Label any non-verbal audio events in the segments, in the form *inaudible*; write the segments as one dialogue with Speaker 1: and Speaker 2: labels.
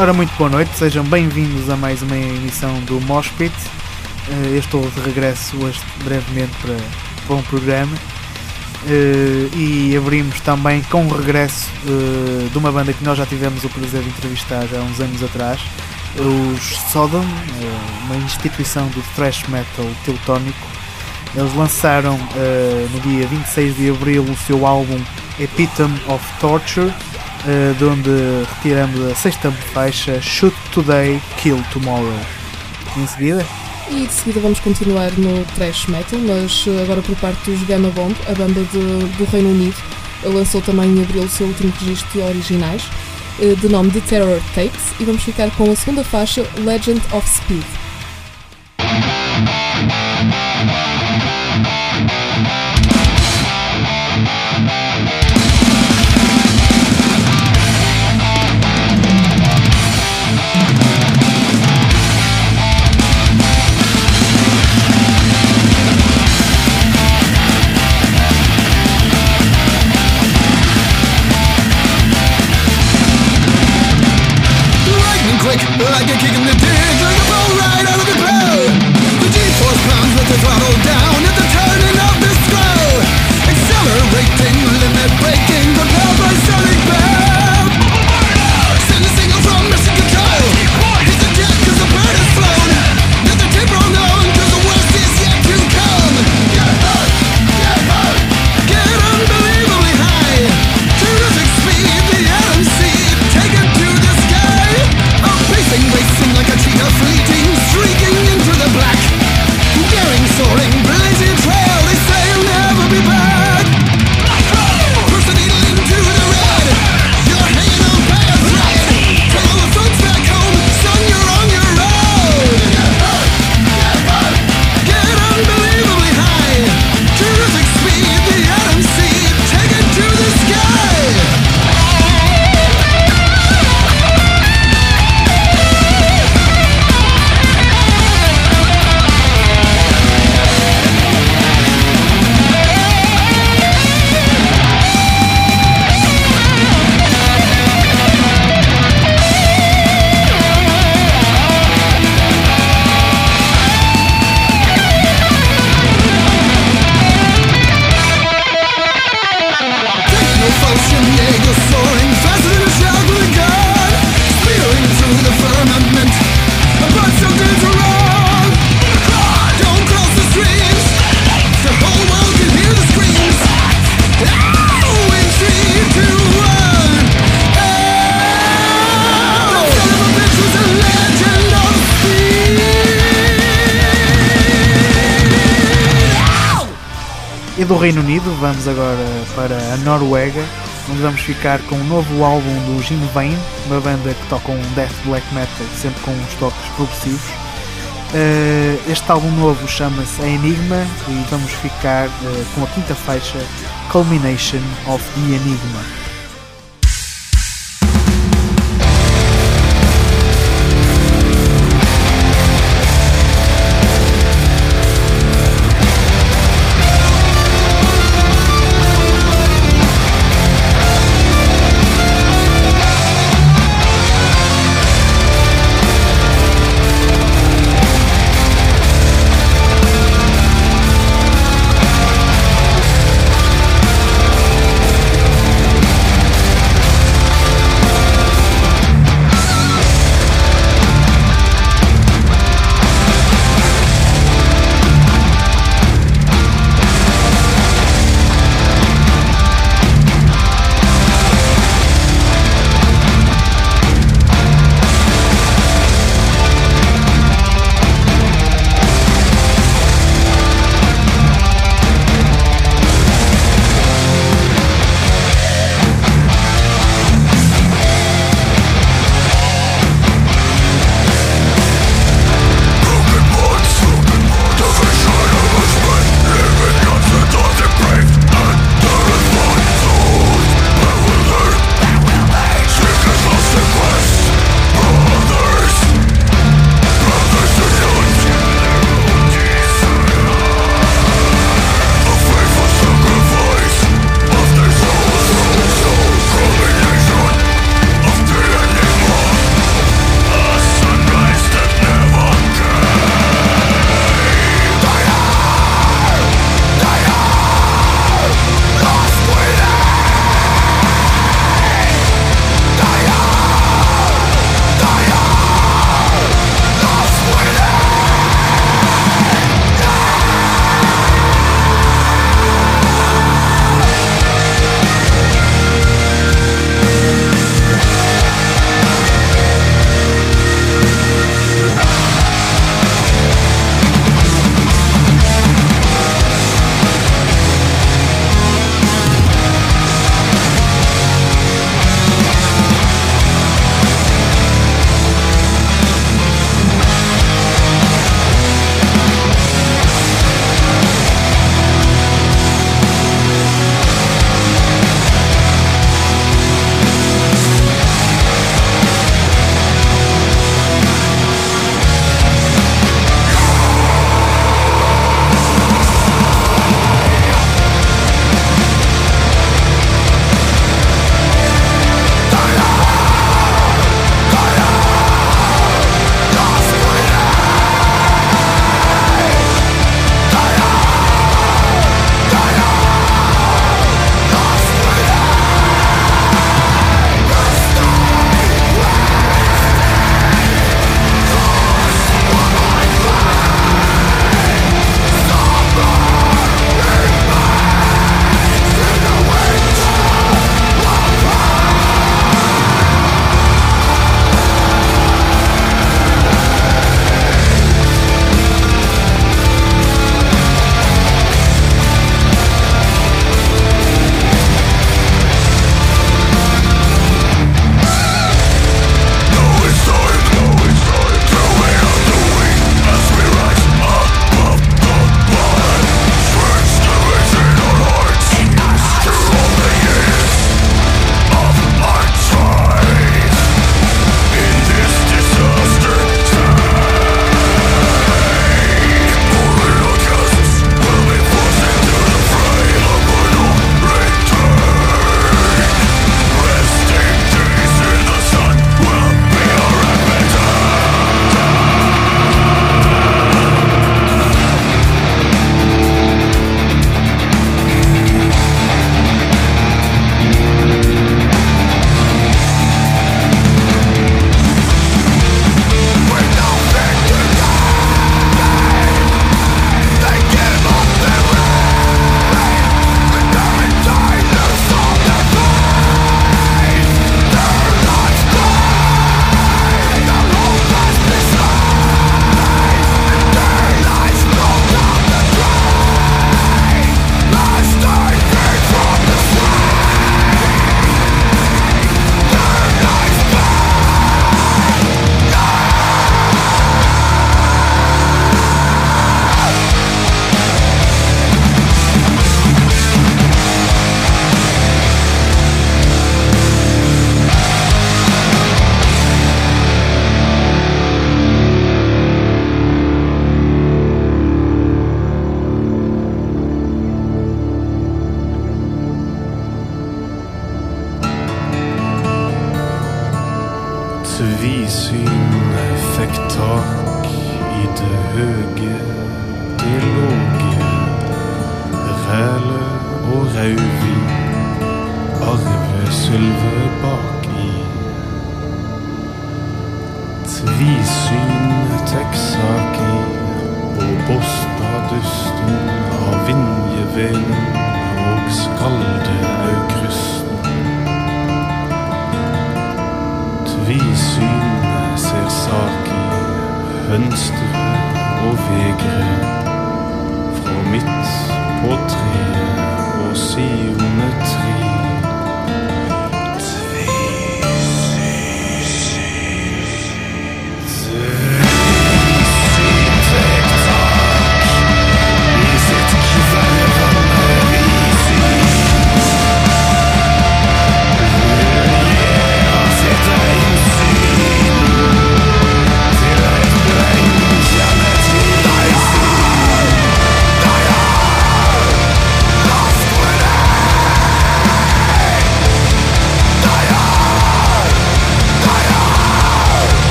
Speaker 1: Ora, muito boa noite, sejam bem-vindos a mais uma emissão do Moshpit. Uh, eu estou de regresso hoje brevemente para, para um programa uh, e abrimos também com o regresso uh, de uma banda que nós já tivemos o prazer de entrevistar há uns anos atrás, os Sodom, uma instituição do thrash metal teutónico. Eles lançaram no dia 26 de abril o seu álbum Epitome of Torture uh, de onde retiramos a sexta faixa Shoot Today, Kill Tomorrow. E em seguida?
Speaker 2: E de seguida vamos continuar no thrash metal, mas eh, agora por parte dos Gamma Bomb, a banda de, do Reino Unido. Lançou também em abril o seu último registro de originais, eh, de nome The Terror Tapes, e vamos ficar com a segunda faixa Legend of Speed.
Speaker 1: Do Reino Unido, vamos agora para a Noruega, onde vamos ficar com um novo álbum do Jim Vane, uma banda que toca um death black metal, sempre com uns toques progressivos. Uh, este álbum novo chama-se Enigma e vamos ficar uh, com a quinta faixa Culmination of the Enigma.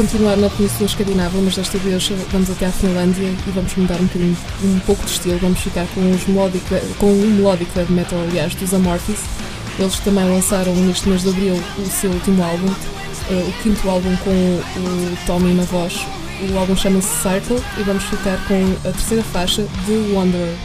Speaker 3: Continuar na Península Escandinava, mas desta vez vamos até à Finlândia e vamos mudar um bocadinho, um pouco de estilo. Vamos ficar com, os melodic, com um melodic heavy metal, aliás, dos Amorphis. Eles também lançaram neste mês de abril o seu último álbum, uh, o quinto álbum com o Tommy na voz. O álbum chama-se Circle e vamos ficar com a terceira faixa de Wanderer.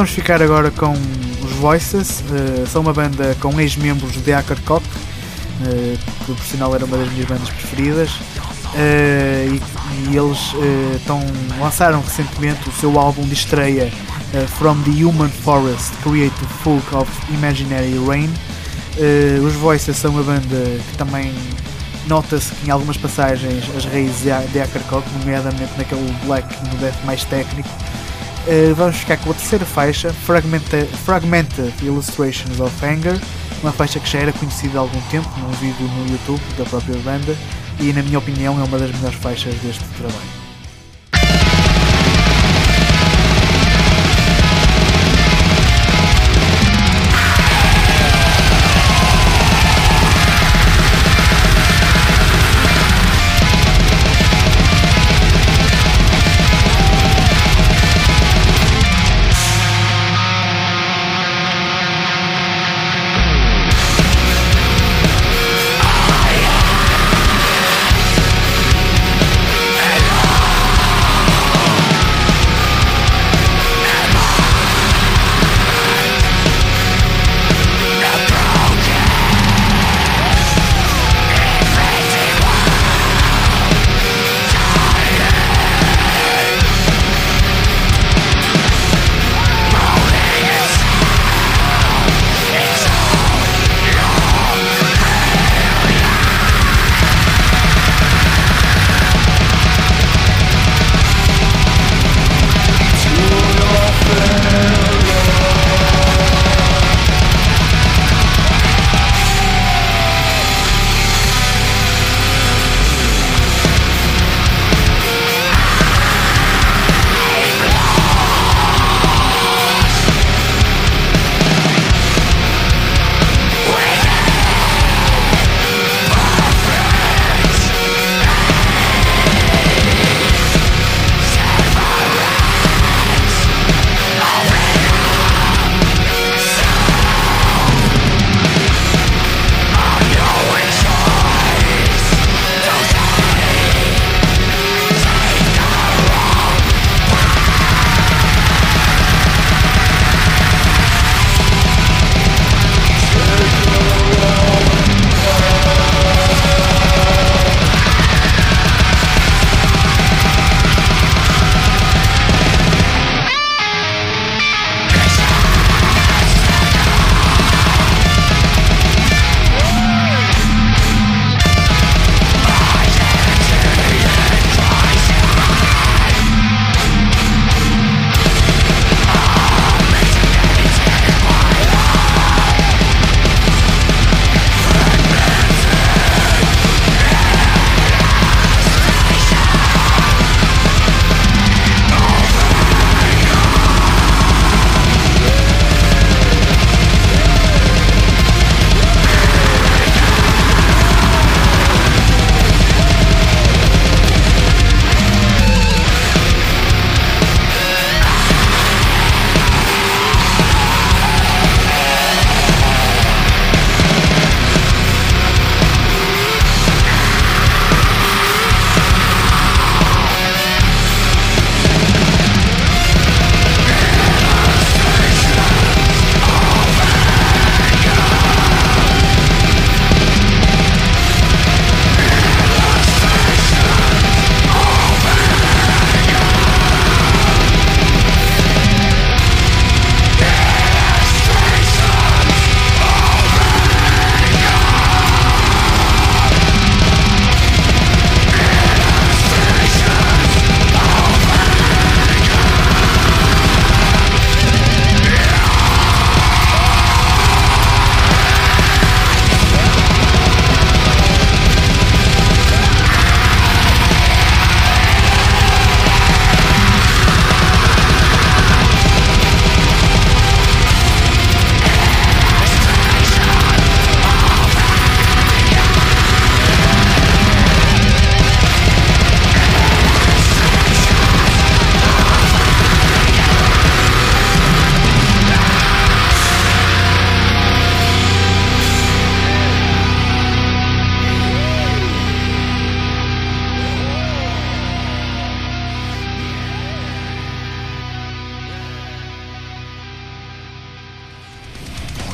Speaker 1: Vamos ficar agora com os Voices, uh, são uma banda com ex-membros de Ackercock, uh, que por sinal era uma das minhas bandas preferidas, uh, e, e, eles tão, lançaram recentemente o seu álbum de estreia From the Human Forest Creative Folk of Imaginary Rain. os Voices são uma banda que também nota-se que em algumas passagens as raízes de Ackercock, nomeadamente naquele black no death mais técnico, Uh, vamos ficar com a terceira faixa, Fragmented, Fragmented Illustrations of Anger, uma faixa que já era conhecida há algum tempo num vídeo no YouTube da própria banda e, na minha opinião, é uma das melhores faixas deste trabalho.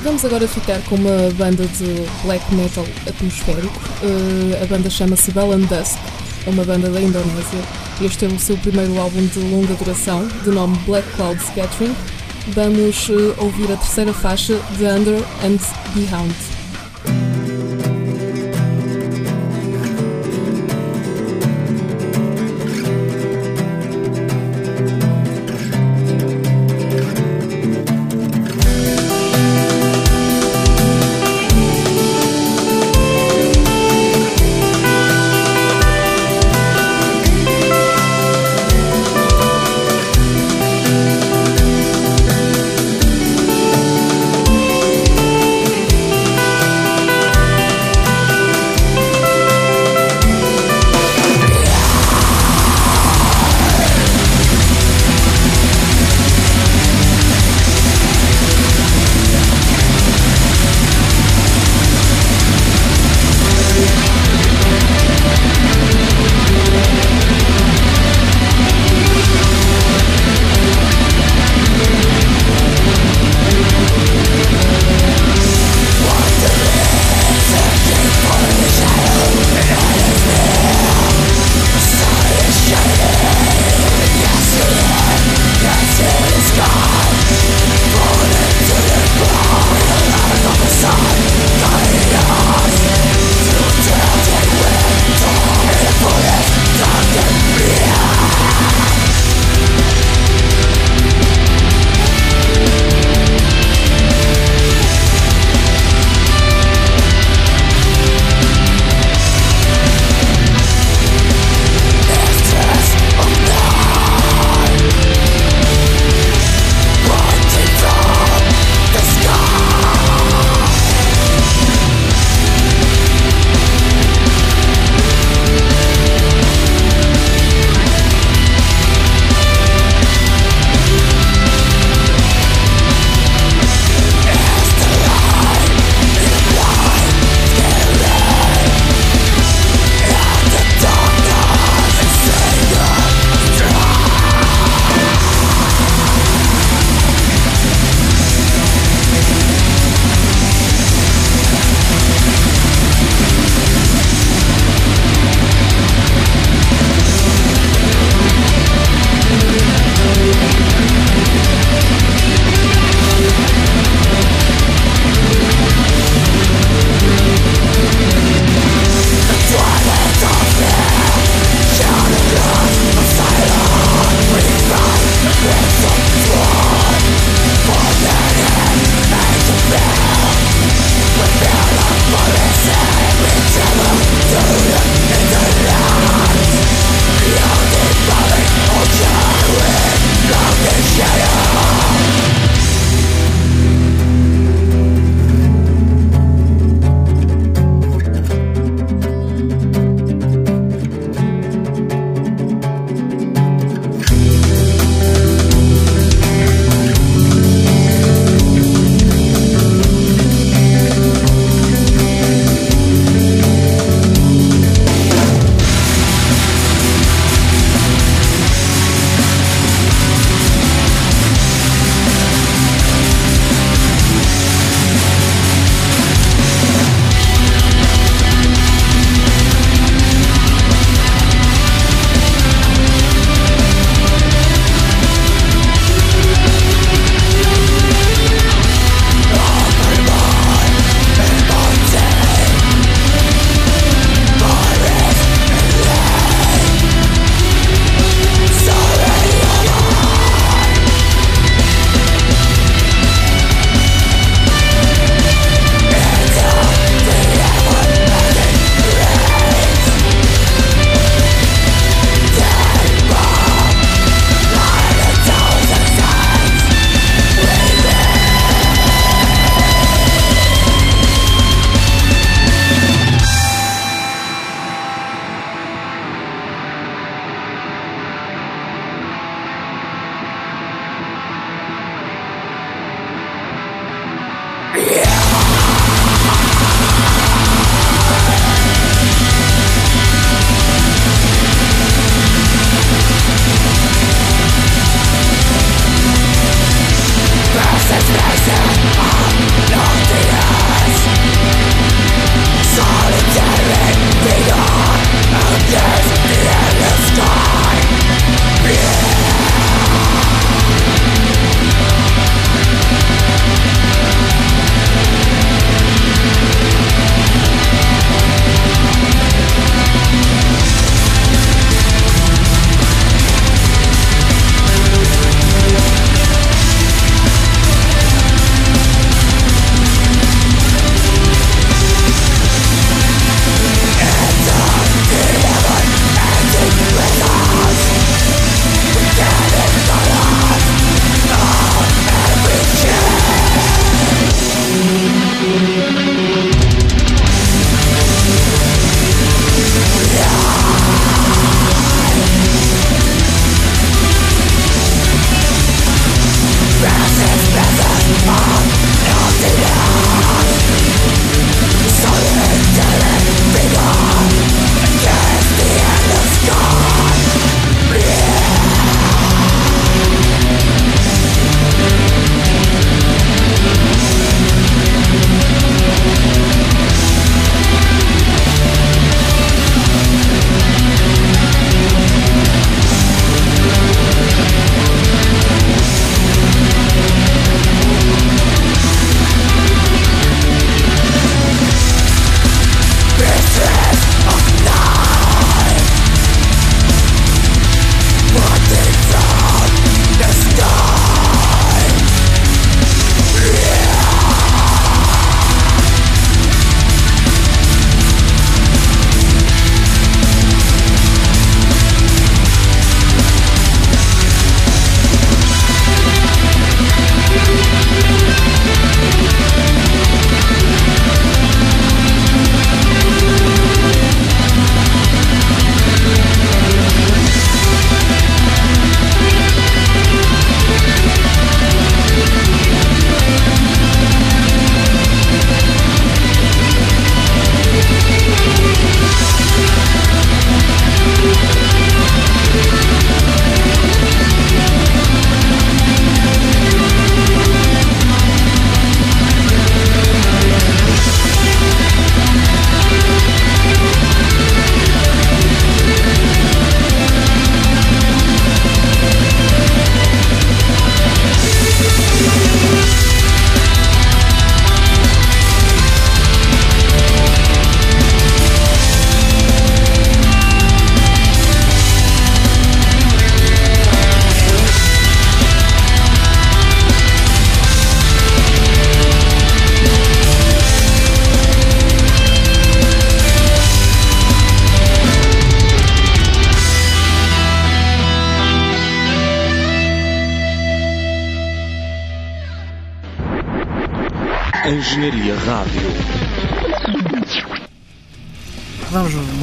Speaker 3: Vamos agora ficar com uma banda de black metal atmosférico. Uh, a banda chama-se Bell Dusk, é uma banda da Indonésia. Este é o seu primeiro álbum de longa duração, de nome Black Cloud Scattering. Vamos uh, ouvir a terceira faixa, The Under and Behind.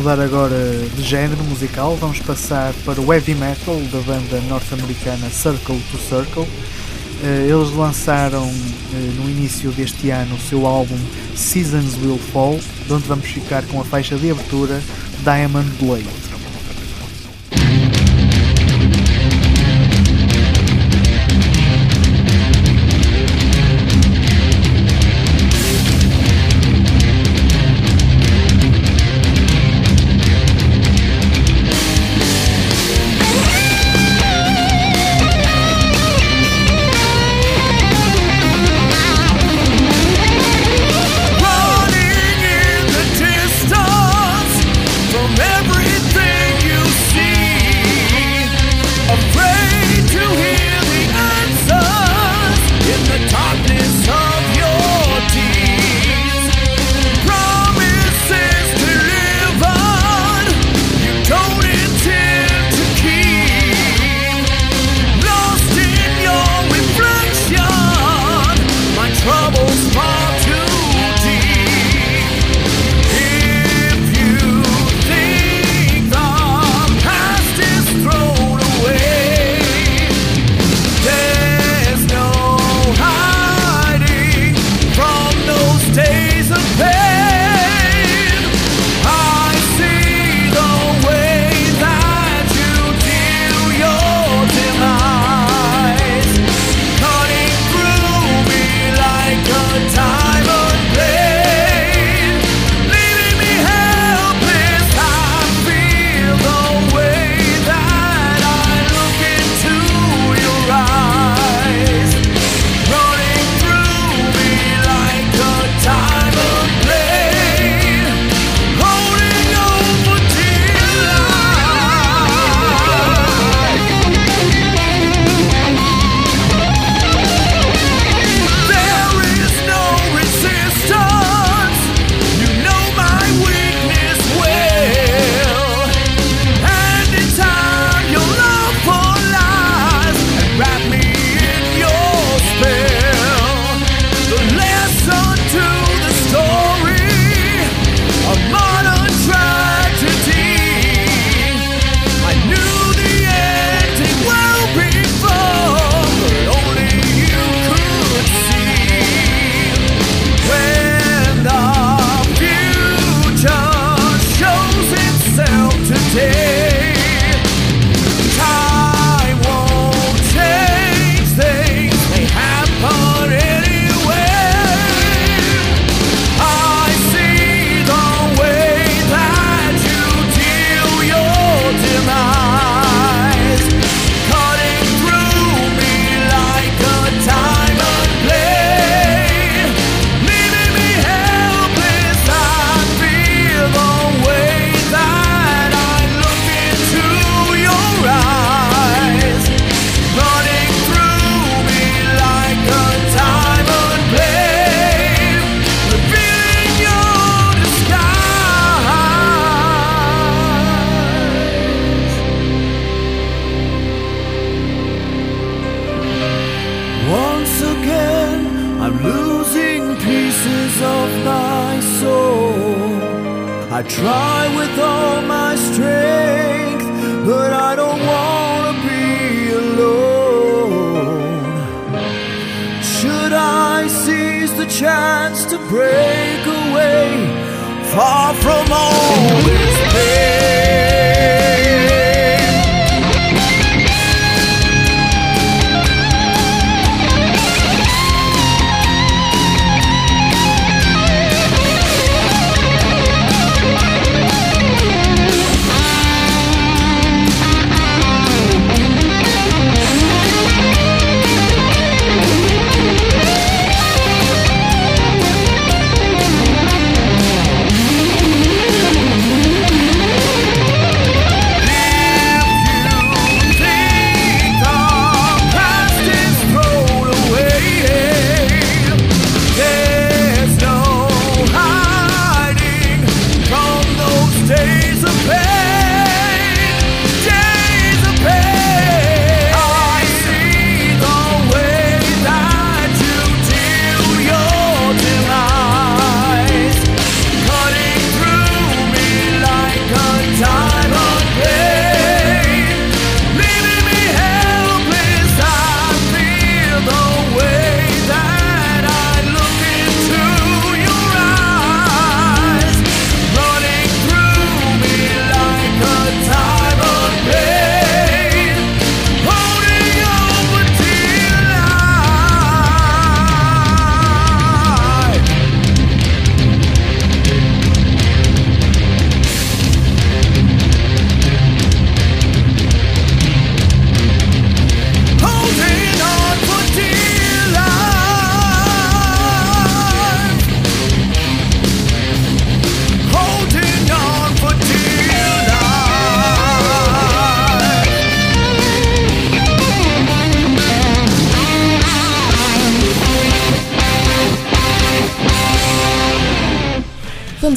Speaker 4: Mudar agora de género musical, vamos passar para o heavy metal da banda norte-americana Circle to Circle. Eh, eles lançaram eh, no início deste ano o seu álbum Seasons Will Fall, de onde vamos ficar com a faixa de abertura Diamond Blade.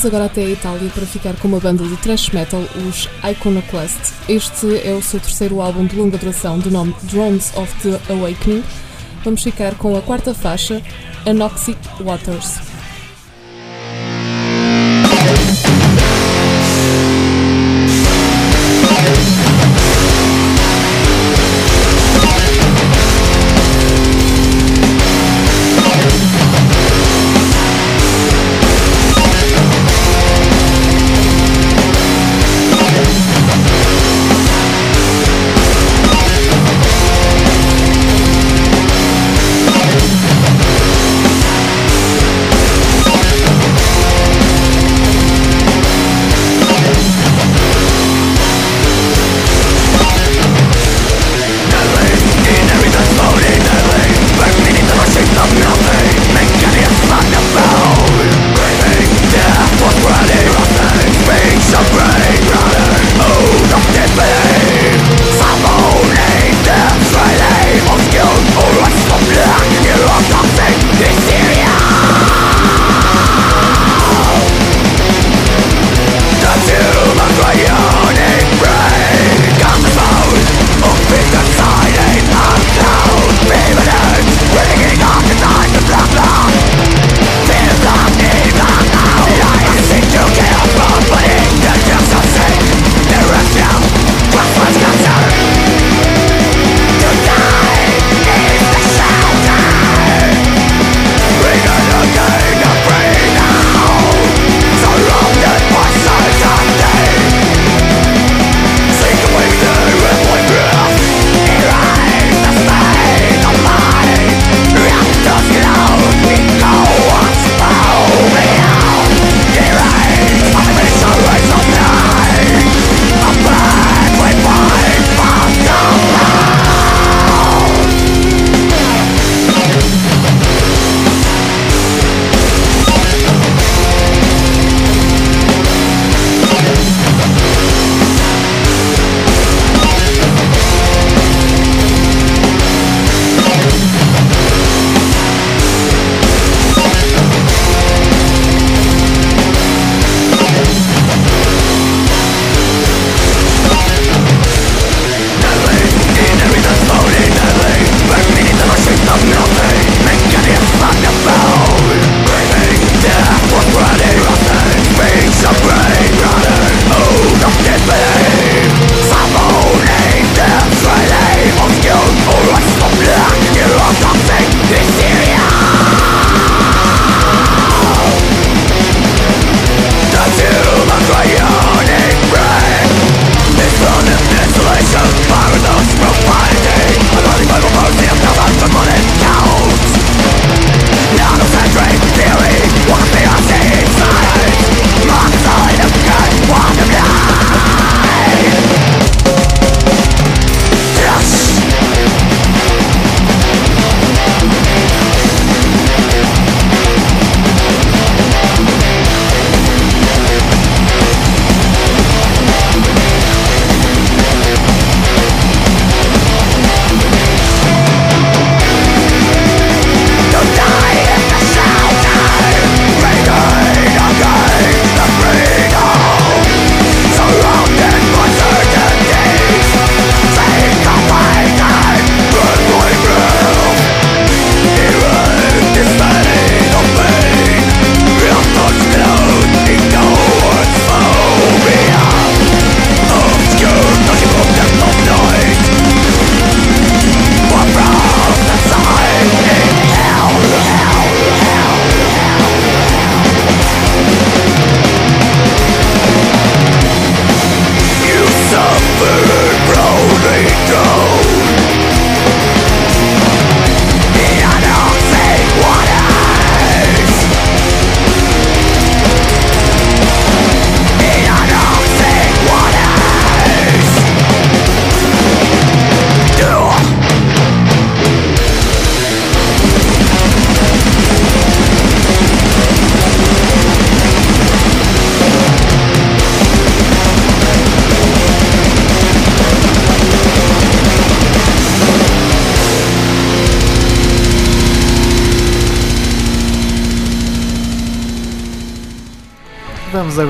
Speaker 3: Agora até a Itália para ficar com uma banda de thrash metal, os Iconoclast. Este é o seu terceiro álbum de longa duração, de nome Drones of the Awakening. Vamos ficar com a quarta faixa, Anoxic Waters.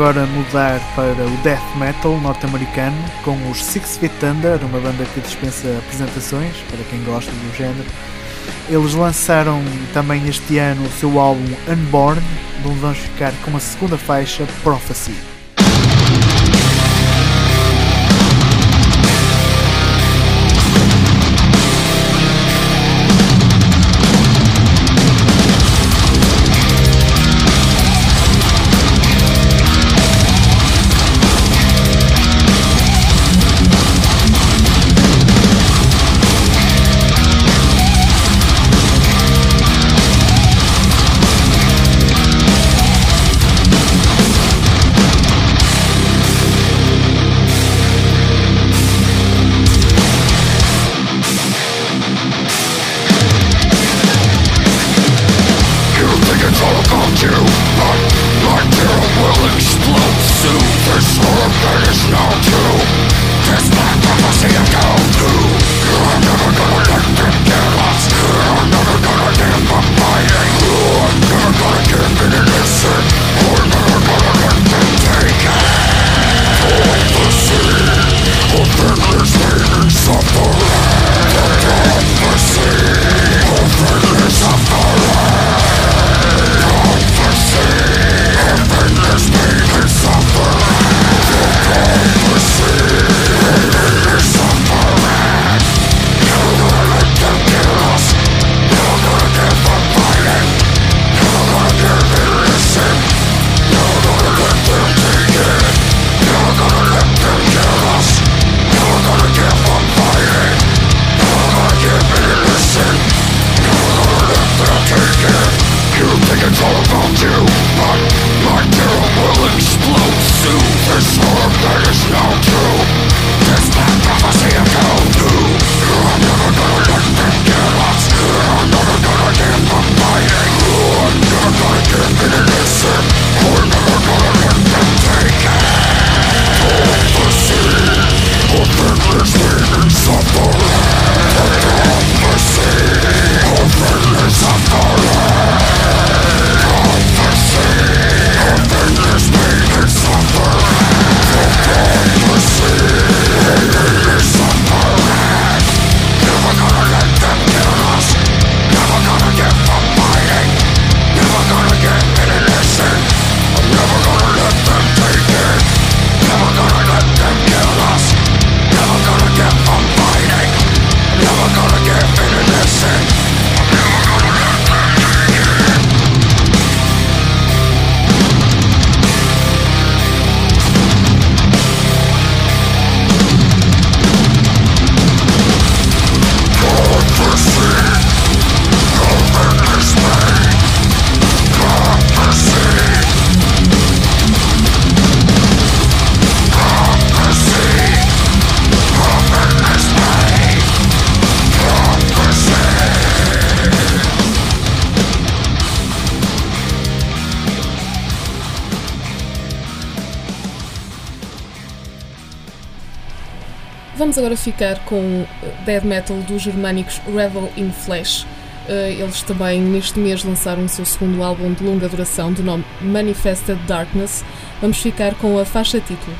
Speaker 5: Agora mudar para o death metal norte-americano com os Six Feet Under, uma banda que dispensa apresentações para quem gosta do género. Eles lançaram também este ano o seu álbum Unborn, de onde vamos ficar com a segunda faixa Prophecy.
Speaker 3: Vamos agora ficar com death metal dos germânicos Revel in Flesh. Eh, eles também neste mês lançaram o seu segundo álbum de longa duração, de nome Manifested Darkness. Vamos ficar com a faixa título.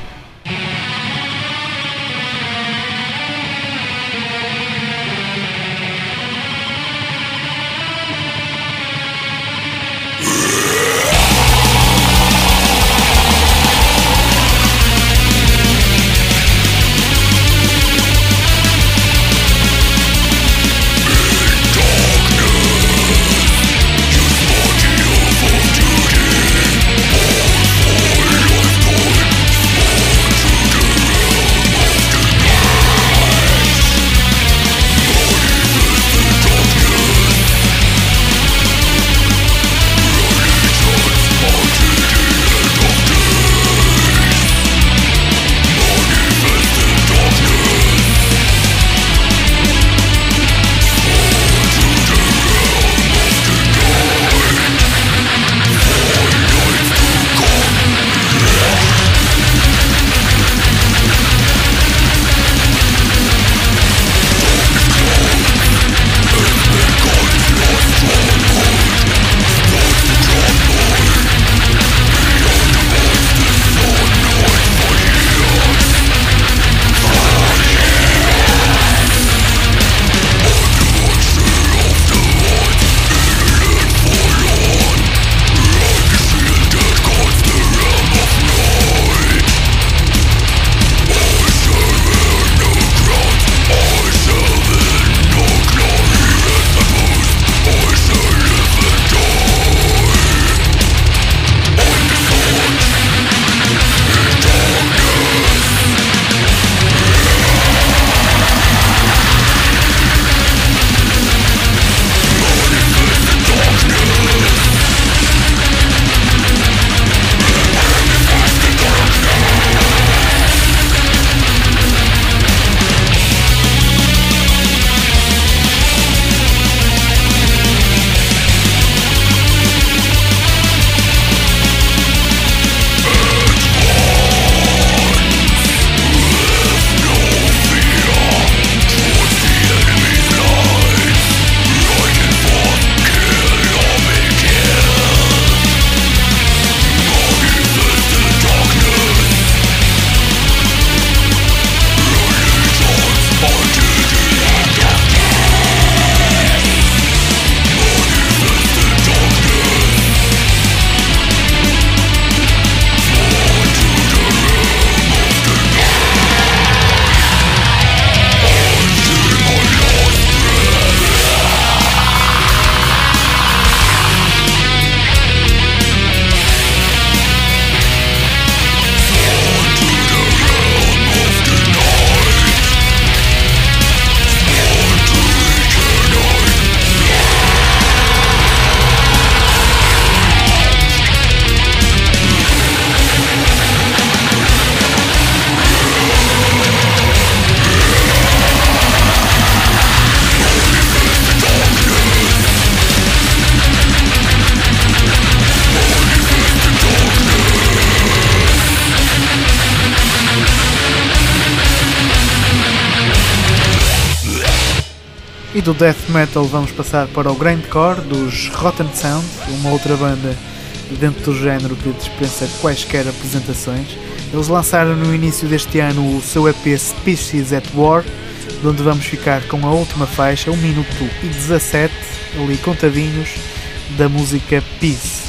Speaker 6: Do death metal vamos passar para o grindcore dos Rotten Sound, uma outra banda dentro do género que dispensa quaisquer apresentações. Eles lançaram no início deste ano o seu EP Species at War, de onde vamos ficar com a última faixa, 1 minuto e 17, ali contadinhos, da música Peace.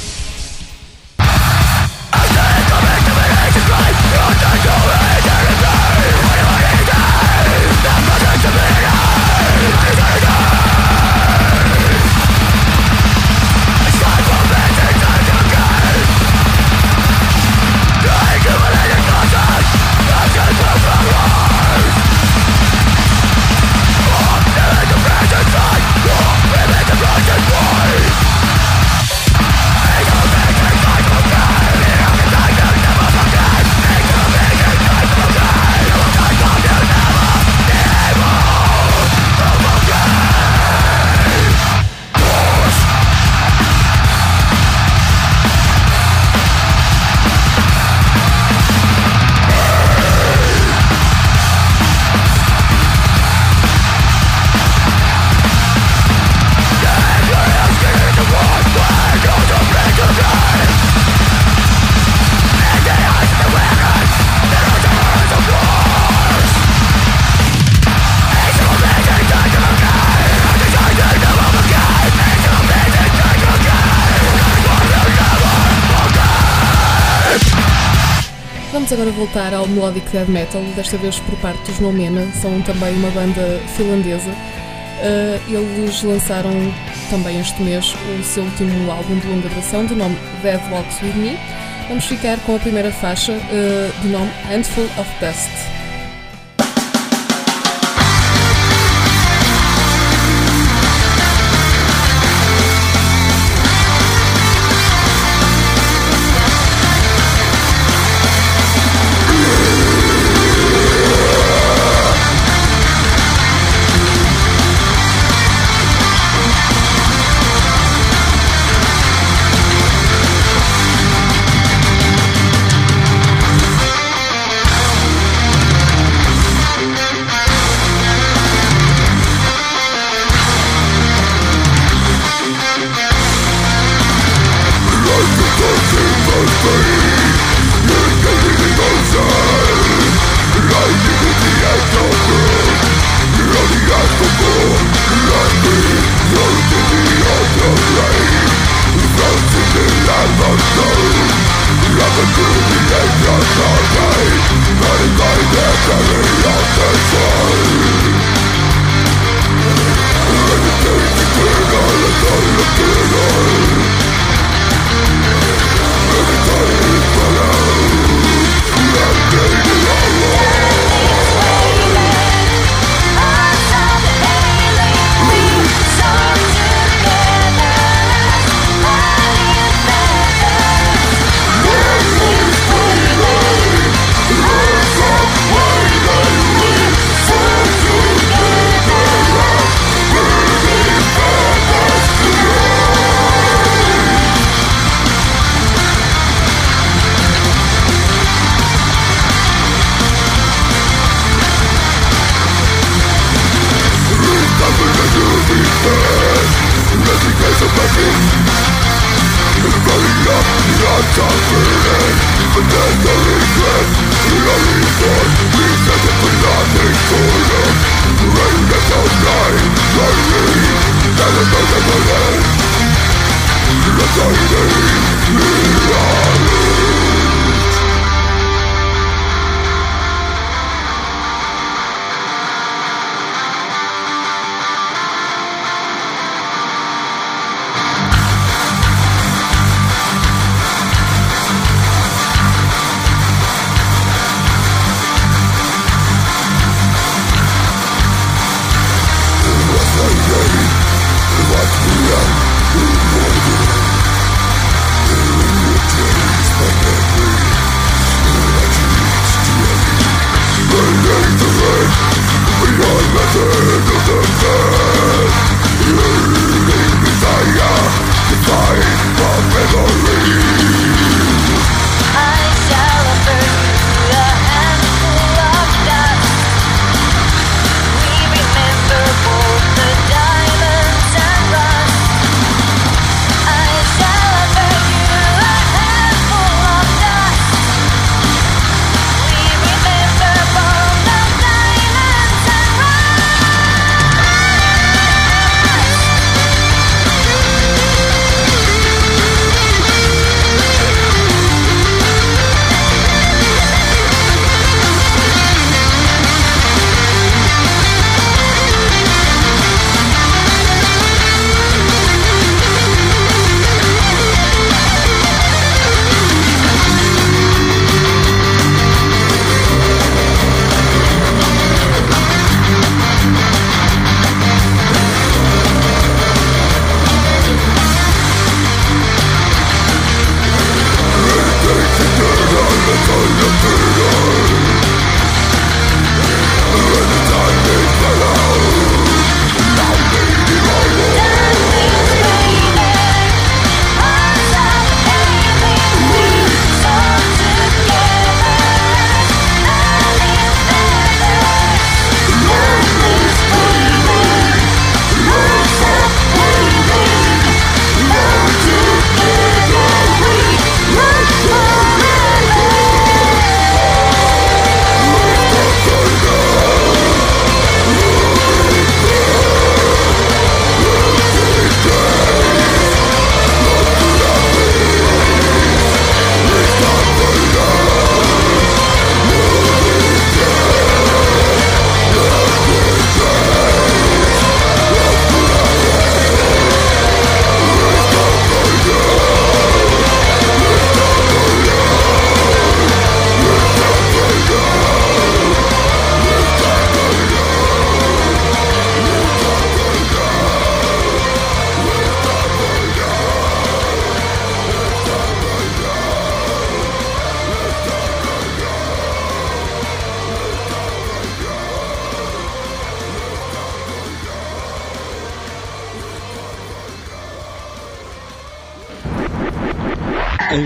Speaker 7: Voltar ao melodic death metal, desta vez por parte dos Nomena, são também uma banda finlandesa. Uh, eles lançaram também este mês o seu último álbum de longa duração, do nome Dead Walks With Me. Vamos ficar com a primeira faixa, uh, do nome Handful of Dust.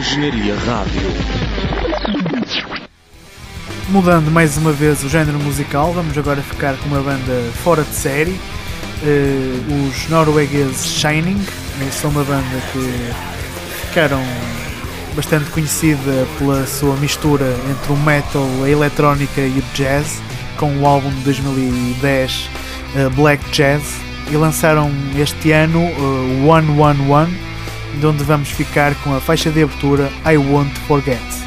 Speaker 8: Engenharia Rádio.
Speaker 6: Mudando mais uma vez o género musical, vamos agora ficar com uma banda fora de série. Uh, os noruegueses Shining, são uma banda que ficaram bastante conhecida pela sua mistura entre o metal, a eletrónica e o jazz, com o álbum de 2010 uh, eh, Black Jazz, e lançaram este ano uh, One One One, de onde vamos ficar com a faixa de abertura I Won't Forget.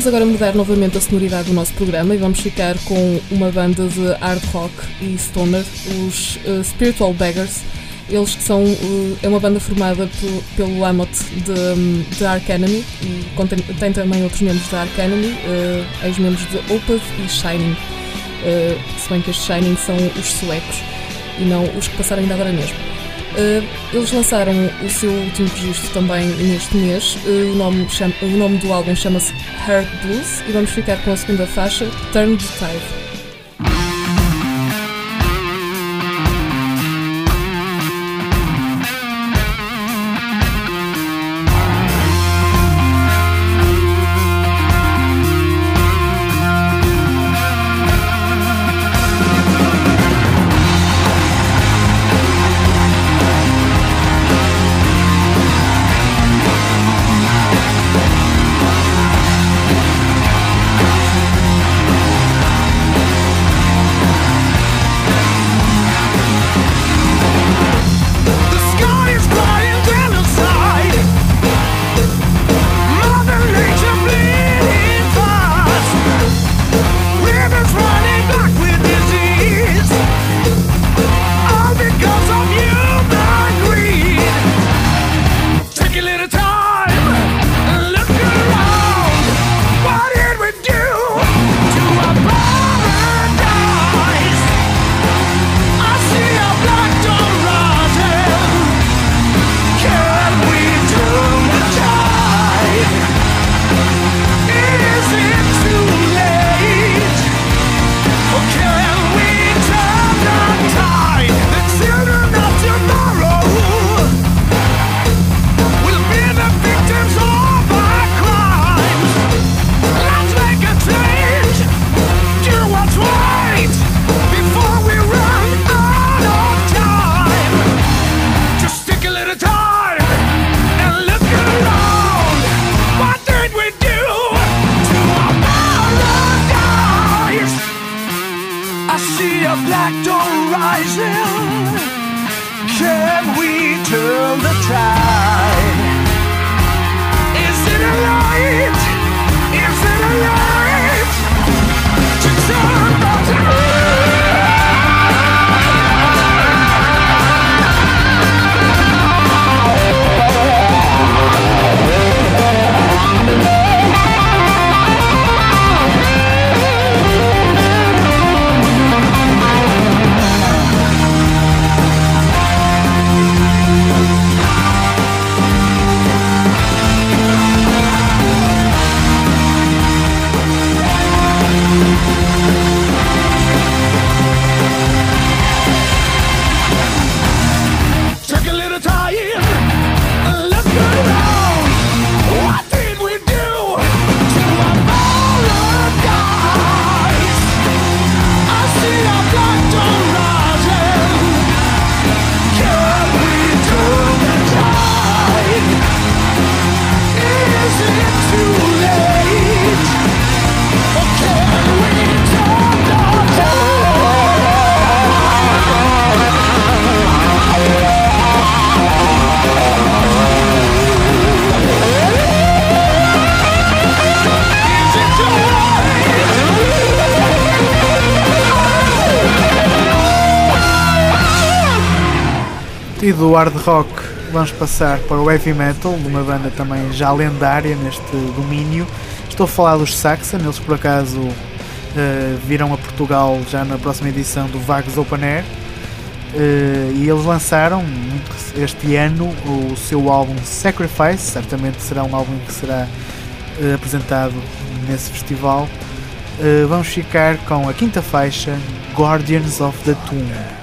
Speaker 3: Vamos agora mudar novamente a sonoridade do nosso programa e vamos ficar com uma banda de hard rock e stoner, os uh, Spiritual Beggars. Eles que são uh, é uma banda formada pelo Amot de, de Ark Enemy e contém, tem também outros membros da Ark Enemy, uh, ex-membros de Opeth e Shining. Uh, se bem que estes Shining são os suecos e não os que passaram ainda agora mesmo. Uh, eles lançaram o seu último registro também neste mês. Uh, o, nome chama, o nome do álbum chama-se Heart Blues e vamos ficar com a segunda faixa, Turn the Tide.
Speaker 9: Turn the tide? Do
Speaker 1: hard rock vamos passar para o heavy metal, uma banda também já lendária neste domínio. Estou a falar dos Saxon, eles por acaso eh, virão a Portugal já na próxima edição do Vagos Open Air. Eh, e eles lançaram este ano o seu álbum Sacrifice, certamente será um álbum que será eh, apresentado nesse festival. Vamos ficar com a quinta faixa, Guardians of the Tomb.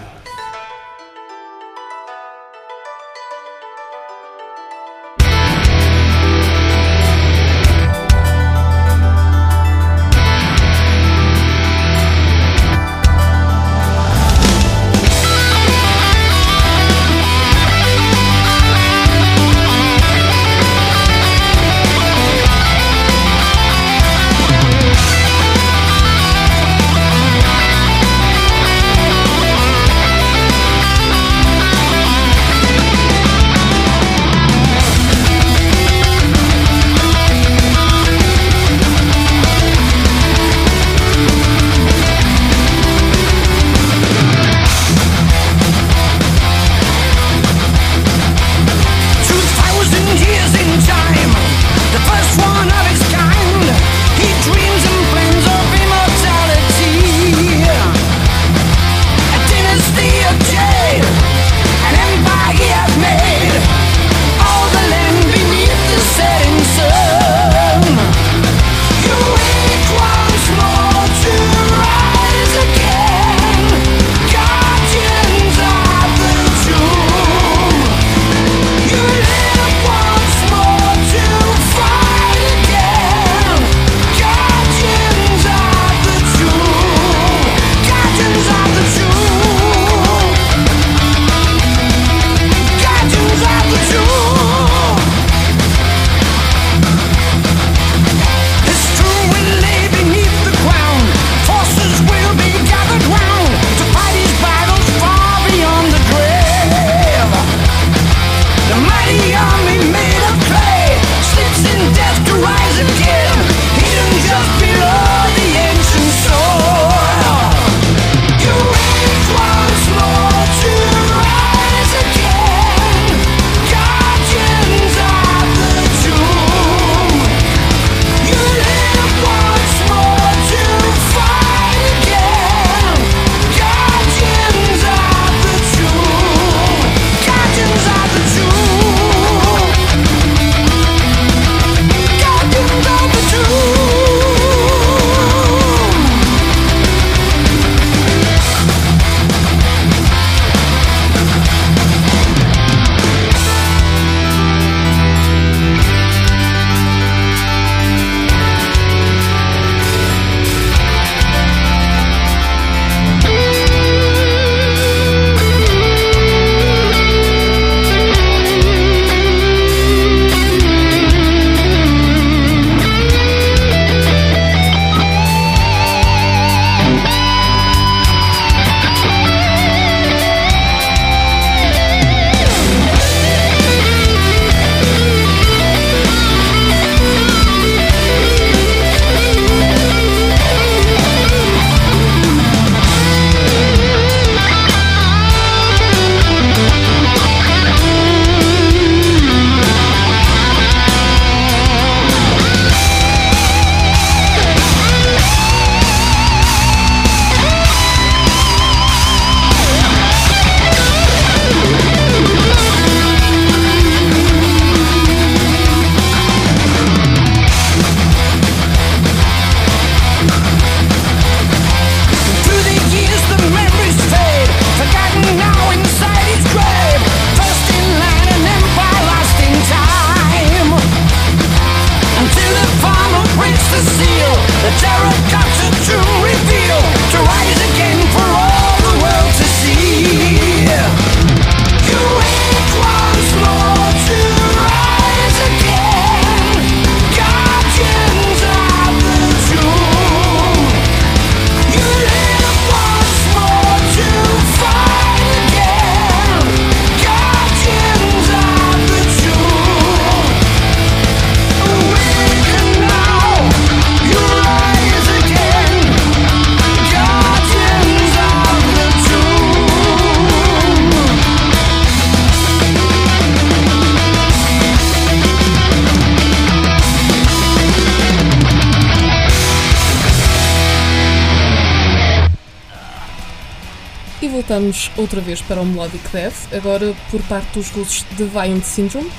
Speaker 6: Voltamos outra vez para o Melodic Death, agora por parte dos russos Deviant Syndrome.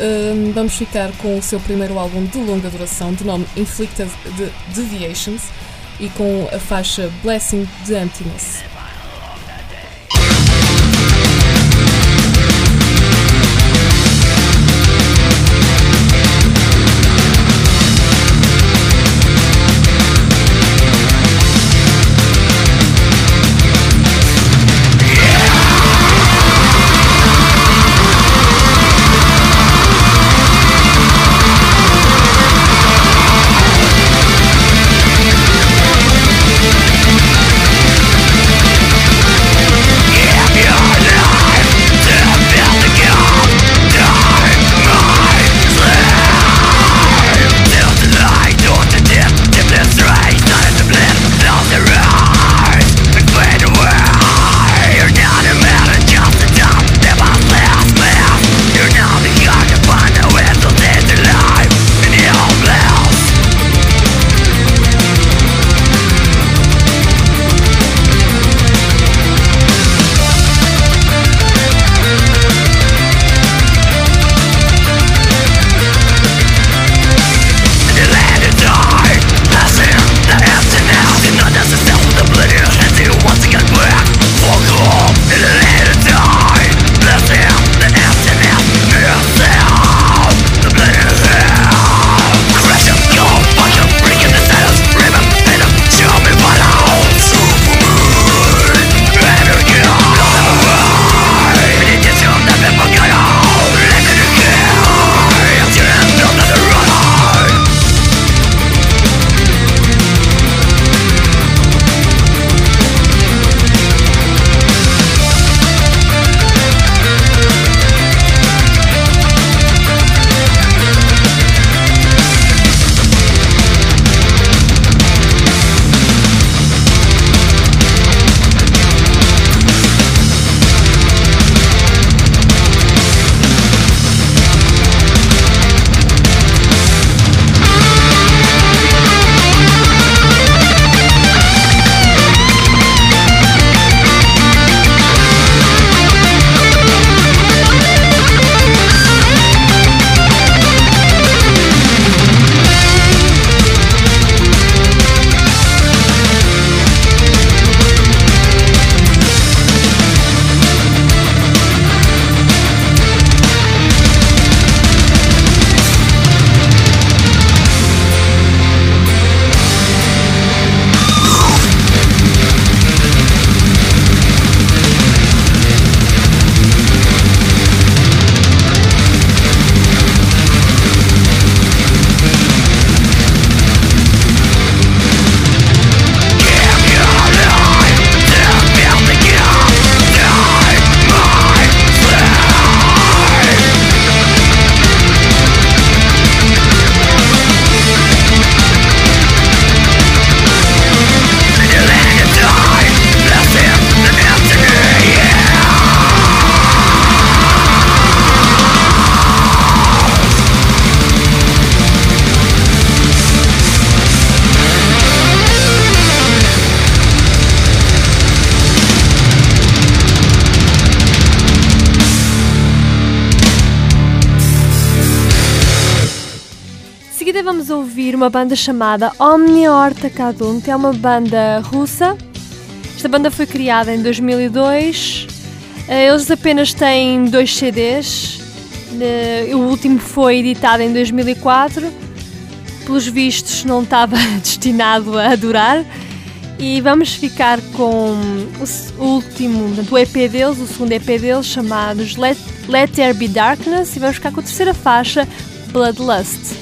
Speaker 6: Hum, vamos ficar com o seu primeiro álbum de longa duração, de nome Inflicted De- Deviations, e com a faixa Blessing the Emptiness.
Speaker 10: Uma banda chamada Omnia Horta Kadun, que é uma banda russa. Esta banda foi criada em 2002. Eh, Eles apenas têm dois CDs. Eh, O último foi editado em 2004. pelos vistos, não estava *laughs* destinado a durar. E vamos ficar com o último, o EP deles, o segundo EP deles, chamados Let, Let There Be Darkness, e vamos ficar com a terceira faixa, Bloodlust.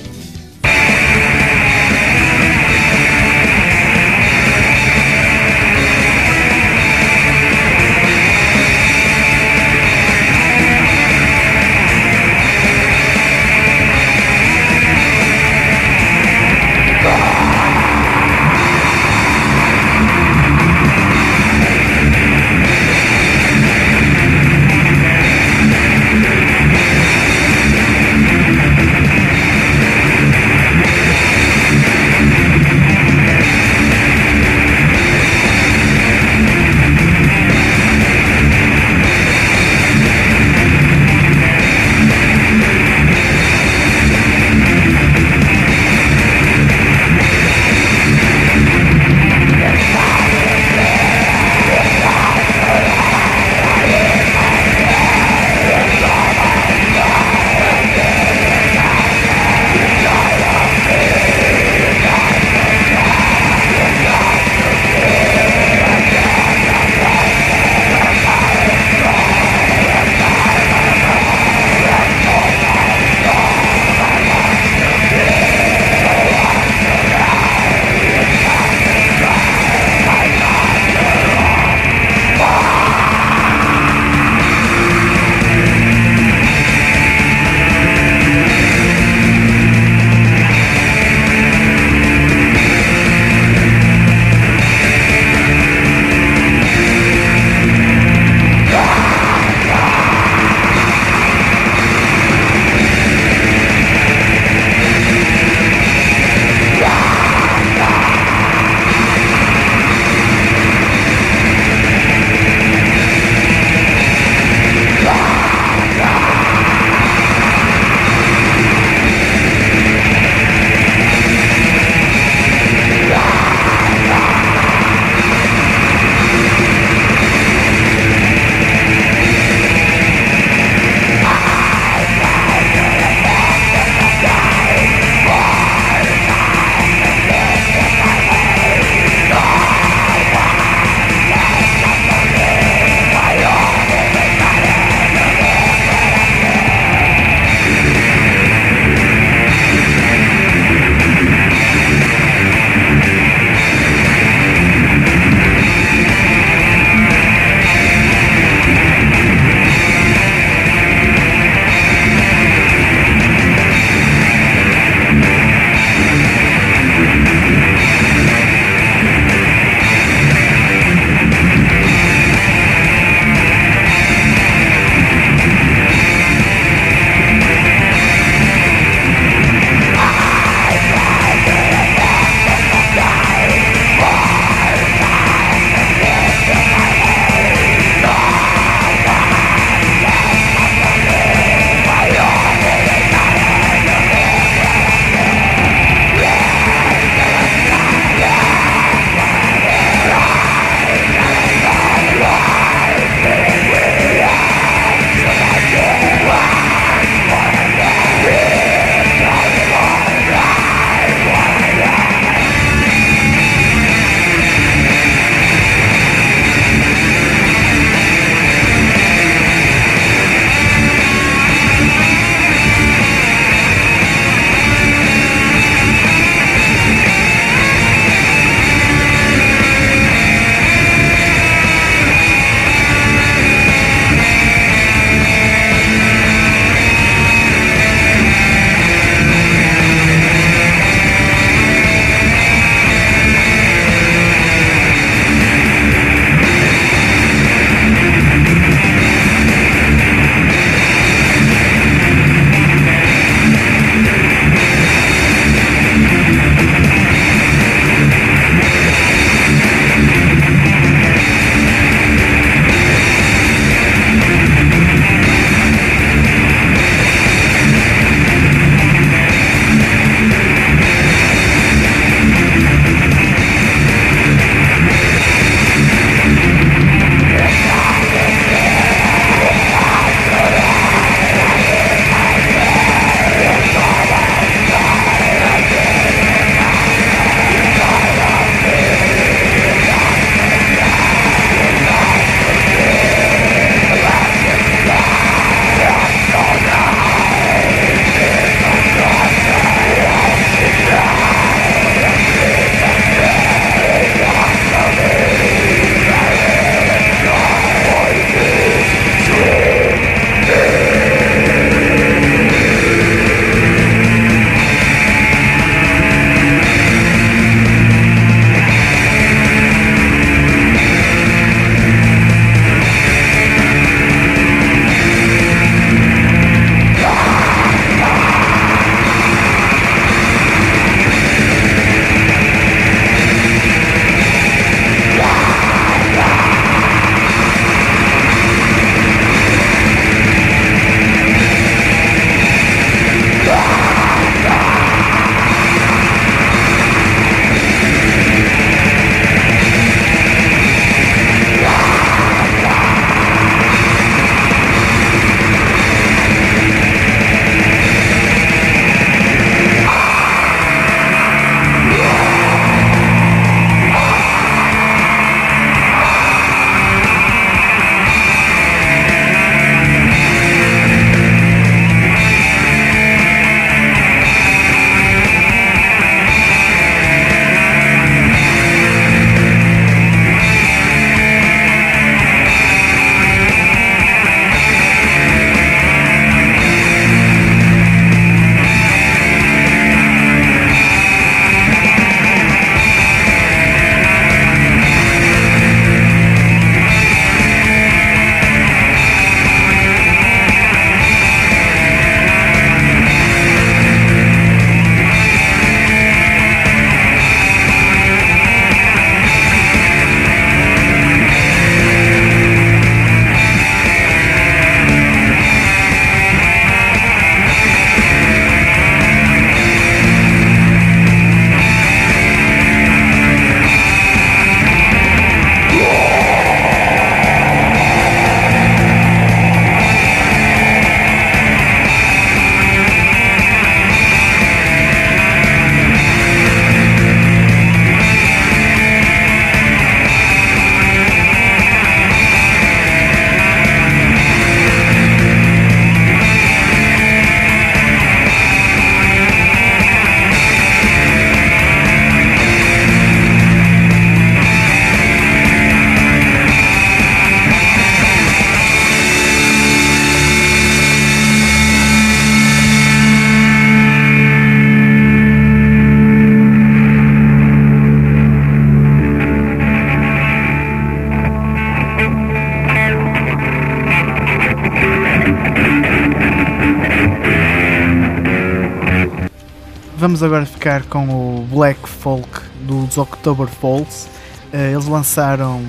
Speaker 1: Vamos agora ficar com o Black Folk dos October Falls. Eh, eles lançaram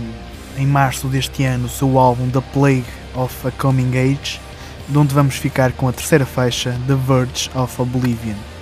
Speaker 1: em março deste ano o seu álbum The Plague of a Coming Age, de onde vamos ficar com a terceira faixa, The Verge of Oblivion.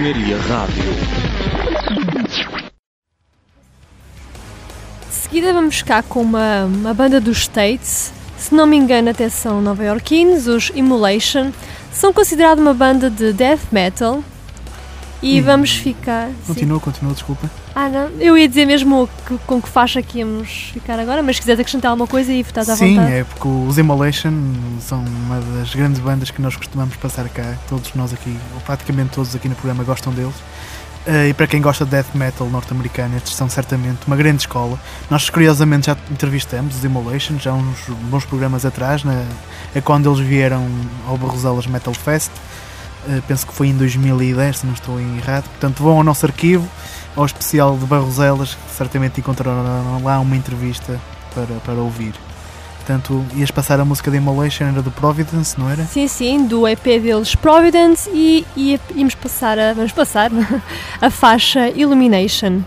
Speaker 8: Engenharia Rádio.
Speaker 5: De seguida vamos ficar com uma, uma banda dos States, se não me engano até são nova-iorquinos, os Emulation. São considerados uma banda de death metal. E
Speaker 1: Hum.
Speaker 5: vamos ficar... sim.
Speaker 1: Continua, continua, desculpa.
Speaker 5: Ah, não. Eu ia dizer mesmo que- com que faixa que íamos ficar agora, mas se quiseres acrescentar alguma coisa aí, estás à
Speaker 1: Sim,
Speaker 5: vontade.
Speaker 1: é porque os Immolation são uma das grandes bandas que nós costumamos passar cá. Todos nós aqui, ou praticamente todos aqui no programa, gostam deles. Eh, e para quem gosta de death metal norte-americano, estes são certamente uma grande escola. Nós, curiosamente, já entrevistamos os Immolation já uns bons programas atrás, na, é quando eles vieram ao Barroselas Metal Fest. Eh, penso que foi em 2010, se não estou errado. Portanto, vão ao nosso arquivo, ao especial de Barroselas, que certamente encontrarão lá uma entrevista para, para ouvir. Portanto, ias passar a música de Immolation, era do Providence, não era?
Speaker 5: Sim, sim, do EP deles Providence e, e íamos passar a, vamos passar *laughs* a faixa Illumination.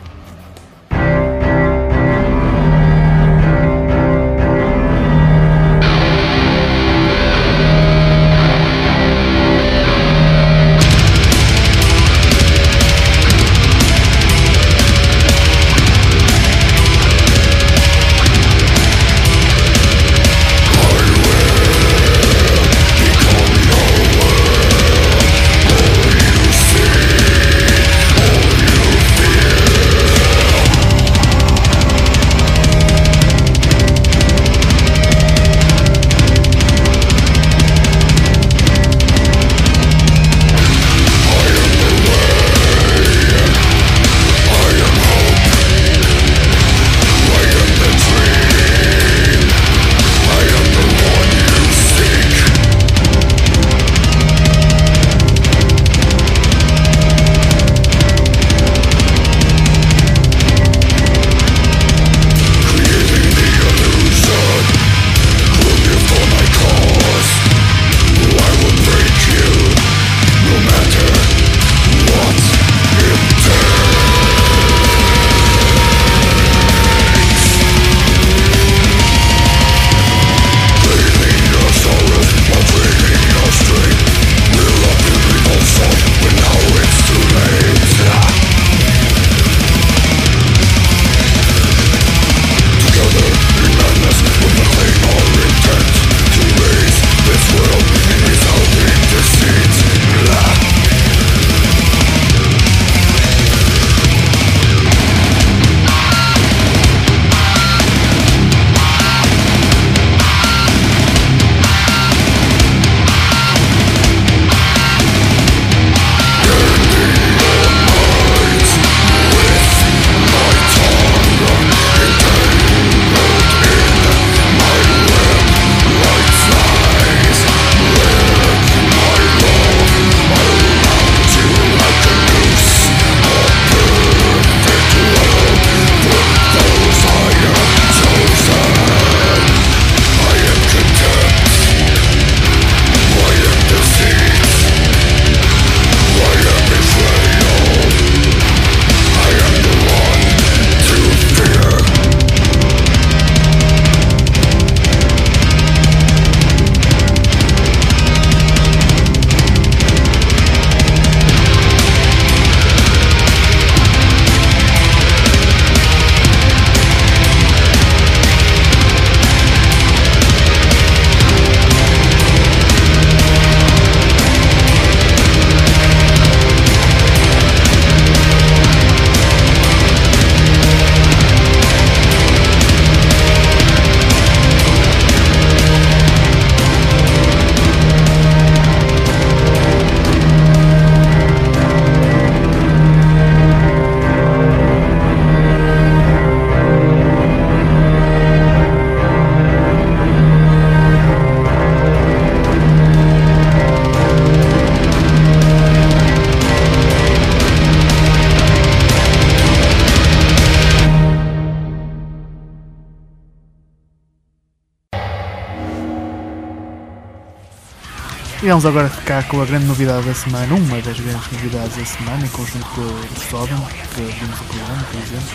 Speaker 1: E vamos agora ficar com a grande novidade da semana, uma das grandes novidades da semana, em conjunto com o Sodom, que vimos o programa, por exemplo.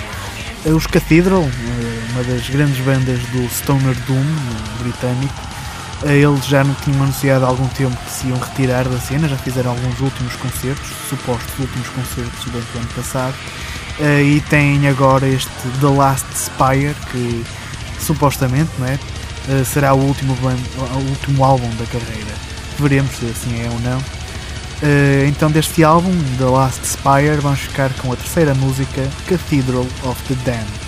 Speaker 1: É Os Cathedral, eh, uma das grandes bandas do Stoner Doom eh, britânico,
Speaker 9: eles já não tinham anunciado há algum tempo que se iam retirar da cena, já fizeram alguns últimos concertos, supostos últimos concertos durante o ano passado, e têm agora este The Last Spire, que supostamente não é? Será o último, band, o último álbum da carreira. Veremos se assim é ou não. Uh, então, deste álbum, The Last Spire, vamos ficar com a terceira música, Cathedral of the Damned.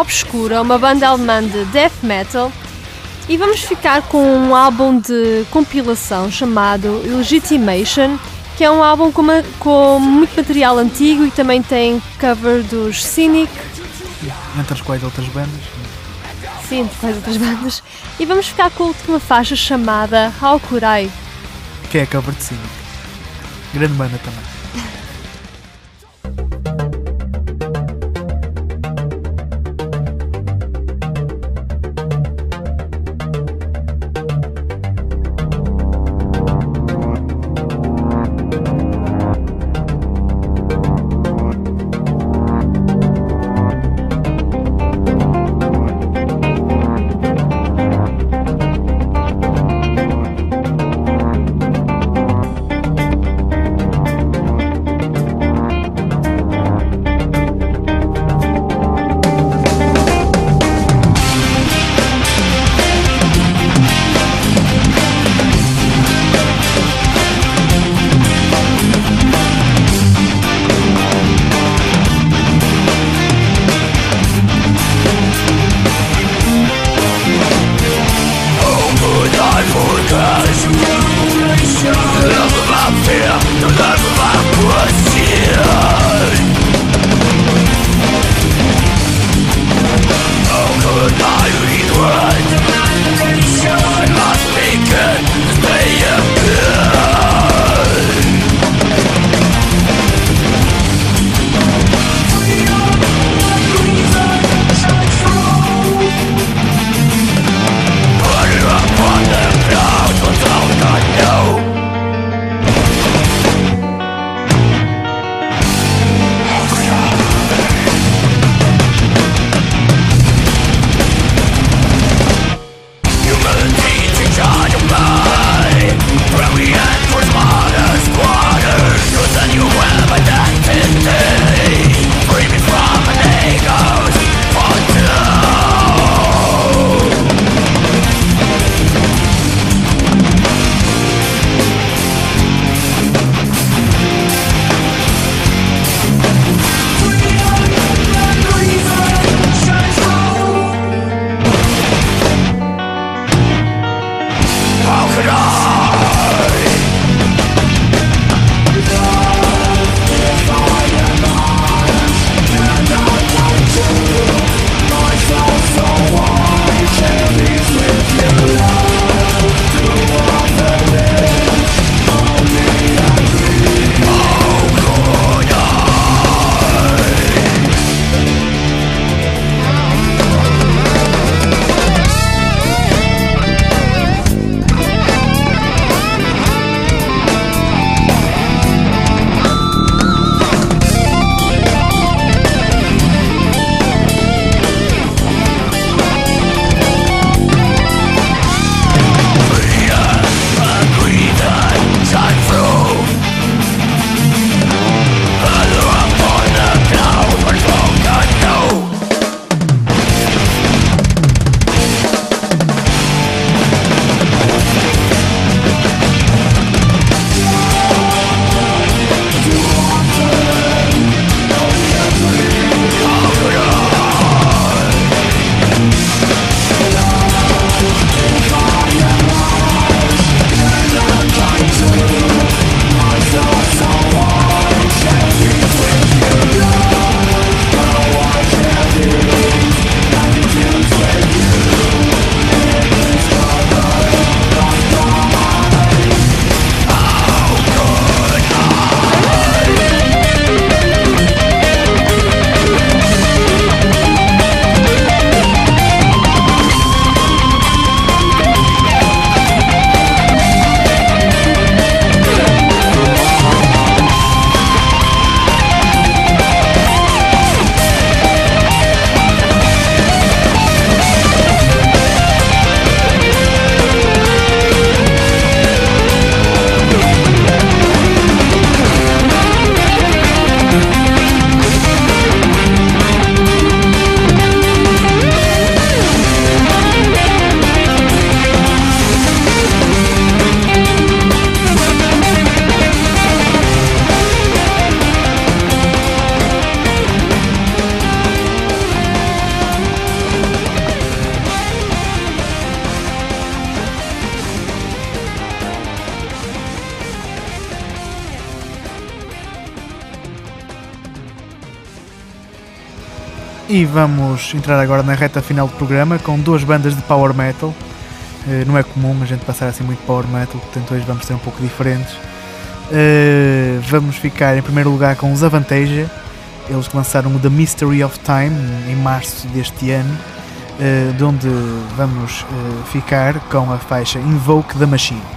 Speaker 10: Obscura, uma banda alemã de death metal. E vamos ficar com um álbum de compilação chamado Legitimation, que é um álbum com, ma- com muito material antigo e também tem cover dos Cynic,
Speaker 1: Entre as quais outras bandas.
Speaker 10: sim, de quais outras bandas. E vamos ficar com a última faixa chamada How Could I?
Speaker 1: Que é a cover de Cynic. Grande banda também. E vamos entrar agora na reta final do programa com duas bandas de power metal. Eh, não é comum a gente passar assim muito power metal, portanto hoje vamos ser um pouco diferentes. Eh, vamos ficar em primeiro lugar com os Avantasia. Eles lançaram o The Mystery of Time em março deste ano, eh, de onde vamos ficar com a faixa Invoke the Machine.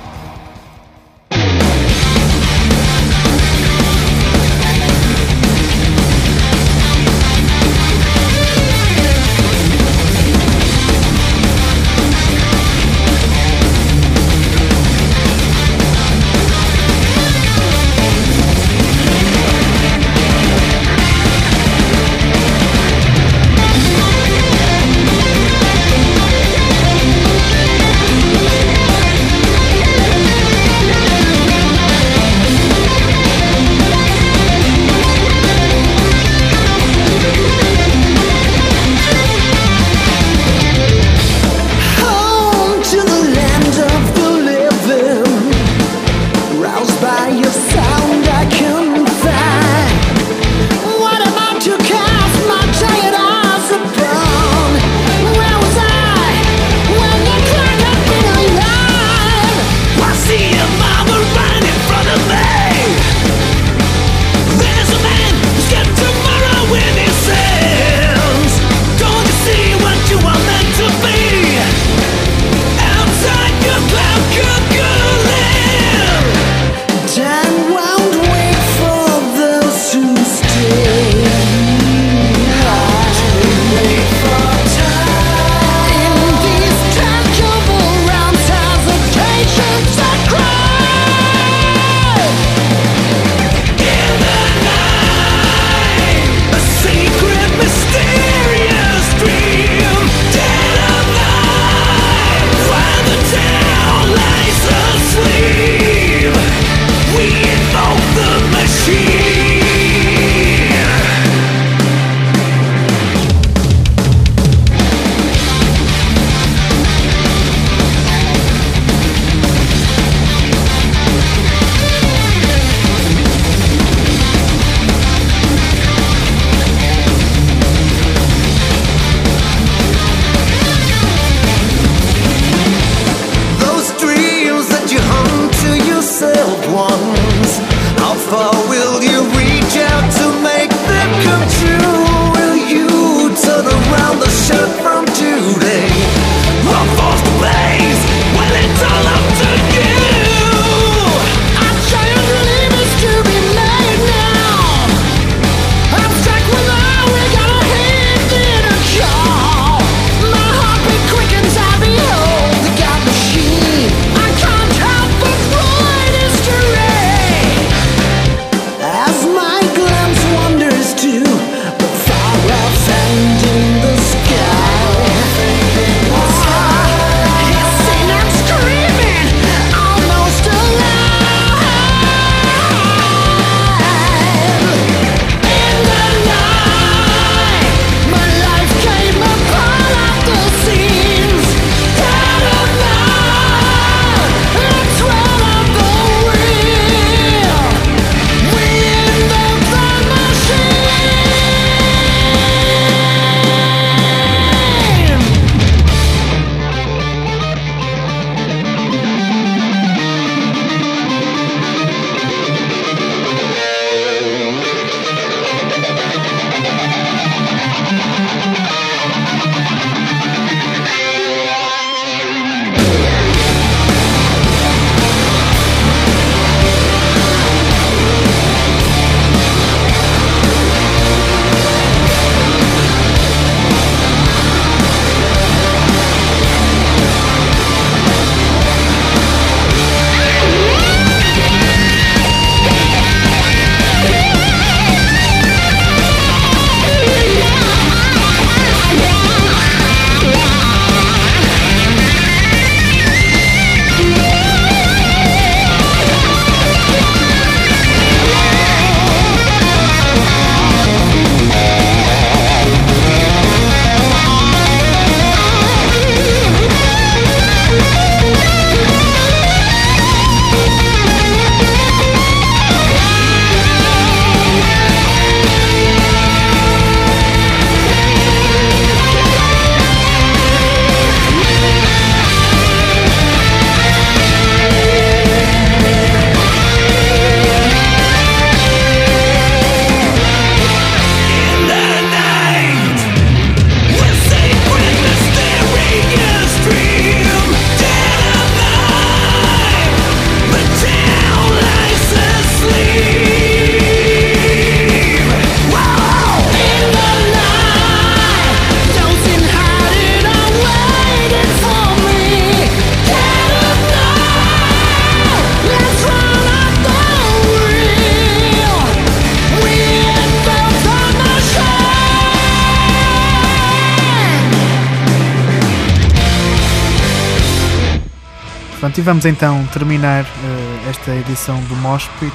Speaker 1: Vamos então terminar uh, esta edição do Moshpit.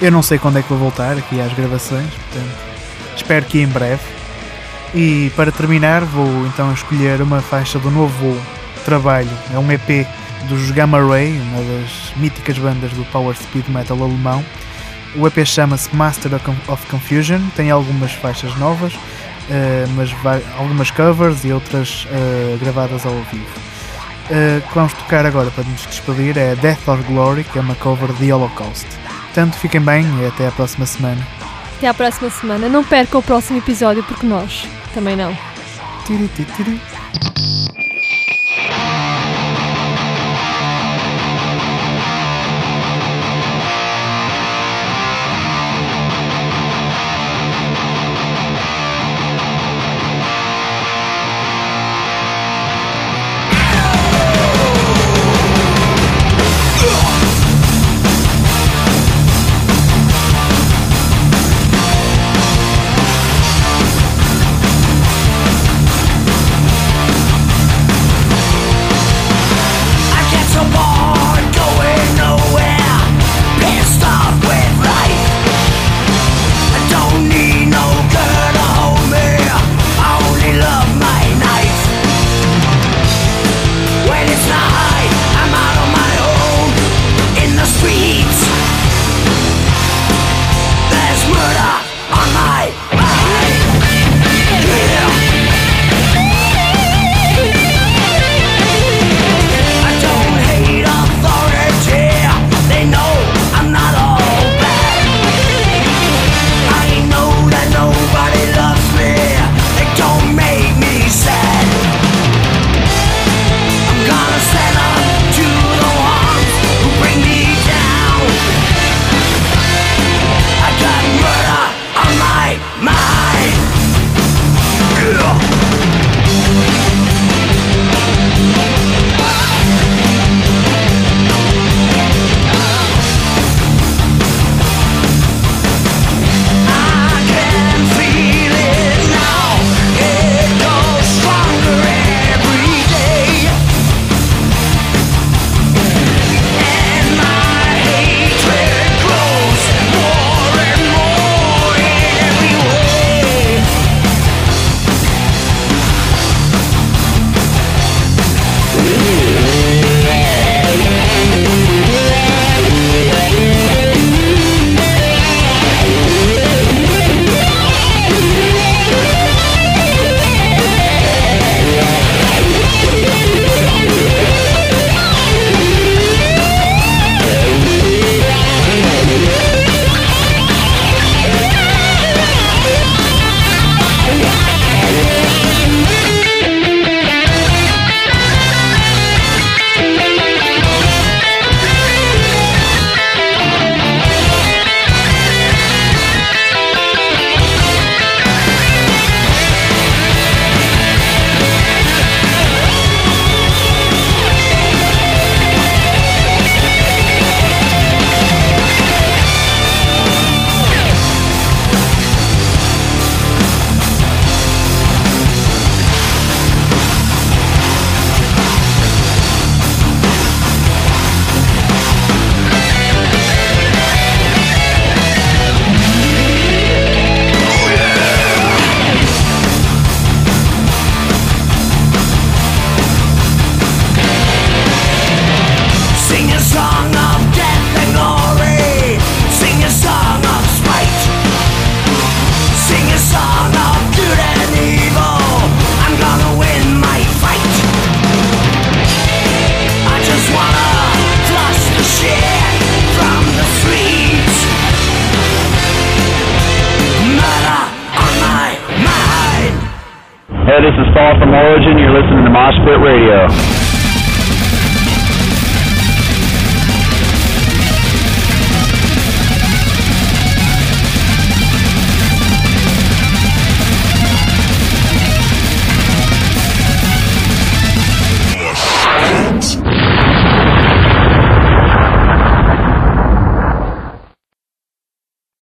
Speaker 1: Eu não sei quando é que vou voltar aqui às gravações, portanto, espero que em breve. E para terminar, vou então escolher uma faixa do novo trabalho, é um EP dos Gamma Ray, uma das míticas bandas do Power Speed Metal alemão. O EP chama-se Master of Confusion, tem algumas faixas novas, uh, mas algumas covers e outras uh, gravadas ao vivo. Uh, que vamos tocar agora para nos despedir é Death or Glory, que é uma cover de Holocaust. Portanto, fiquem bem e até à próxima semana.
Speaker 6: Até à próxima semana. Não percam o próximo episódio porque nós também não. Tiri, tiri, tiri.